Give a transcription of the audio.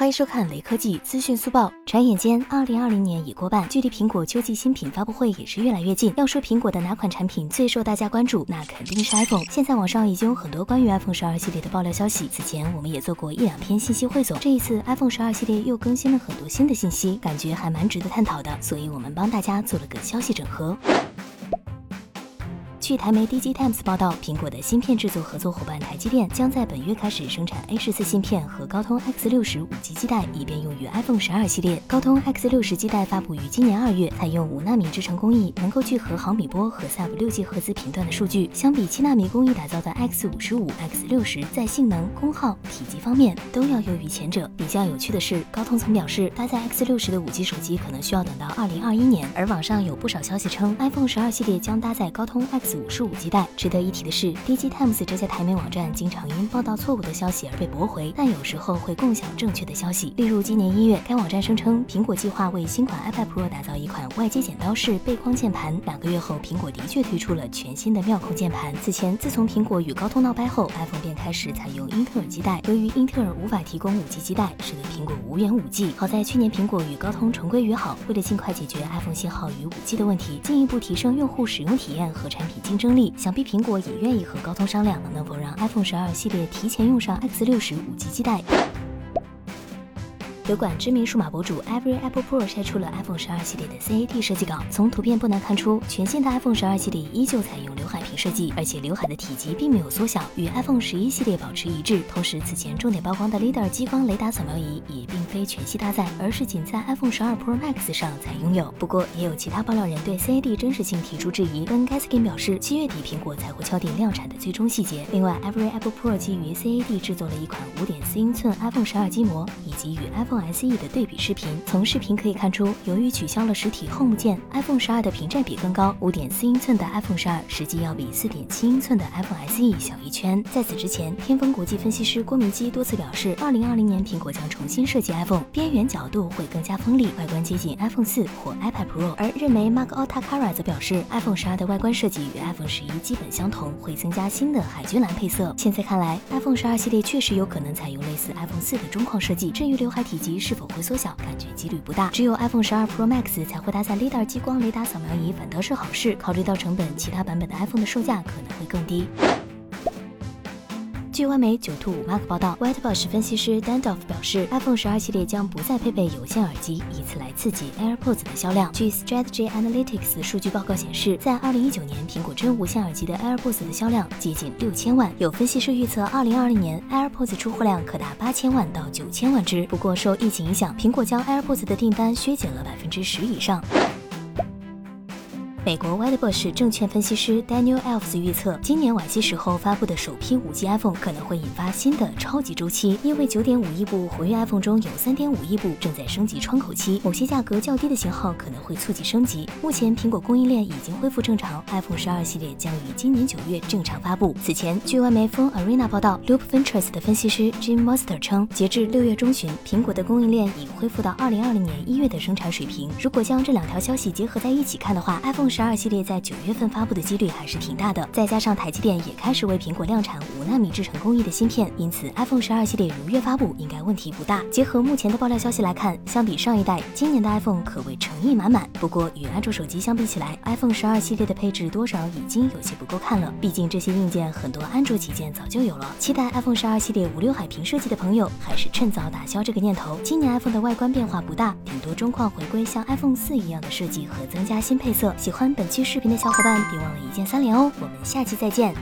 欢迎收看雷科技资讯速报。转眼间，二零二零年已过半，距离苹果秋季新品发布会也是越来越近。要说苹果的哪款产品最受大家关注，那肯定是 iPhone。现在网上已经有很多关于 iPhone 十二系列的爆料消息。此前我们也做过一两篇信息汇总，这一次 iPhone 十二系列又更新了很多新的信息，感觉还蛮值得探讨的，所以我们帮大家做了个消息整合。据台媒 DG Times 报道，苹果的芯片制作合作伙伴台积电将在本月开始生产 A 十四芯片和高通 X 六十五 G 基带，以便用于 iPhone 十二系列。高通 X 六十基带发布于今年二月，采用五纳米制程工艺，能够聚合毫米波和 Sub 六 G 赫兹频段的数据。相比七纳米工艺打造的 X 五十五、X 六十，在性能、功耗、体积方面都要优于前者。比较有趣的是，高通曾表示，搭载 X 六十的五 G 手机可能需要等到二零二一年。而网上有不少消息称，iPhone 十二系列将搭载高通 X 五十五基带。值得一提的是，DG Times 这家台媒网站经常因报道错误的消息而被驳回，但有时候会共享正确的消息。例如，今年一月，该网站声称苹果计划为新款 iPad Pro 打造一款外接剪刀式背框键盘。两个月后，苹果的确推出了全新的妙控键盘。此前，自从苹果与高通闹掰后，iPhone 便开始采用英特尔基带。由于英特尔无法提供 5G 基带，使得苹果无缘 5G。好在去年苹果与高通重归于好，为了尽快解决 iPhone 信号与 5G 的问题，进一步提升用户使用体验和产品竞争力，想必苹果也愿意。和高通商量，能否让 iPhone 十二系列提前用上 X 六十五 G 基带。有管知名数码博主 Every Apple Pro 晒出了 iPhone 十二系列的 CAD 设计稿，从图片不难看出，全新的 iPhone 十二系列依旧采用刘海屏设计，而且刘海的体积并没有缩小，与 iPhone 十一系列保持一致。同时，此前重点曝光的 LiDAR 激光雷达扫描仪也并非全系搭载，而是仅在 iPhone 十二 Pro Max 上才拥有。不过，也有其他爆料人对 CAD 真实性提出质疑，跟 Gaskin 表示，七月底苹果才会敲定量产的最终细节。另外，Every Apple Pro 基于 CAD 制作了一款五点四英寸 iPhone 十二机模，以及与 iPhone SE 的对比。视频从视频可以看出，由于取消了实体 Home 键，iPhone 十二的屏占比更高。五点四英寸的 iPhone 十二实际要比四点七英寸的 iPhone SE 小一圈。在此之前，天风国际分析师郭明基多次表示，二零二零年苹果将重新设计 iPhone，边缘角度会更加锋利，外观接近 iPhone 四或 iPad Pro。而日媒 Mark Otakara 则表示，iPhone 十二的外观设计与 iPhone 十一基本相同，会增加新的海军蓝配色。现在看来，iPhone 十二系列确实有可能采用类似 iPhone 四的中框设计。至于刘海体积是否会缩小？感觉几率不大，只有 iPhone 十二 Pro Max 才会搭载 LiDAR 激光雷达扫描仪，反倒是好事。考虑到成本，其他版本的 iPhone 的售价可能会更低。据外媒九兔五 Mark 报道，Whitebox 分析师 Dandoff 表示，iPhone 十二系列将不再配备有线耳机，以此来刺激 AirPods 的销量。据 Strategy Analytics 数据报告显示，在2019年，苹果真无线耳机的 AirPods 的销量接近六千万。有分析师预测，2020年 AirPods 出货量可达八千万到九千万只。不过，受疫情影响，苹果将 AirPods 的订单削减了百分之十以上。美国 Wedbush 证券分析师 Daniel Elves 预测，今年晚些时候发布的首批 5G iPhone 可能会引发新的超级周期，因为9.5亿部活跃 iPhone 中有3.5亿部正在升级窗口期，某些价格较低的型号可能会促进升级。目前苹果供应链已经恢复正常，iPhone 12系列将于今年九月正常发布。此前，据外媒 Phone Arena 报道，Loop Ventures 的分析师 Jim Monster 称，截至六月中旬，苹果的供应链已恢复到2020年一月的生产水平。如果将这两条消息结合在一起看的话，iPhone 十二系列在九月份发布的几率还是挺大的。再加上台积电也开始为苹果量产五纳米制程工艺的芯片，因此 iPhone 十二系列如约发布应该问题不大。结合目前的爆料消息来看，相比上一代，今年的 iPhone 可谓诚意满满。不过与安卓手机相比起来，iPhone 十二系列的配置多少已经有些不够看了。毕竟这些硬件很多安卓旗舰早就有了。期待 iPhone 十二系列无刘海屏设计的朋友，还是趁早打消这个念头。今年 iPhone 的外观变化不大，顶多中框回归像 iPhone 四一样的设计和增加新配色。喜欢本期视频的。小伙伴，别忘了一键三连哦！我们下期再见。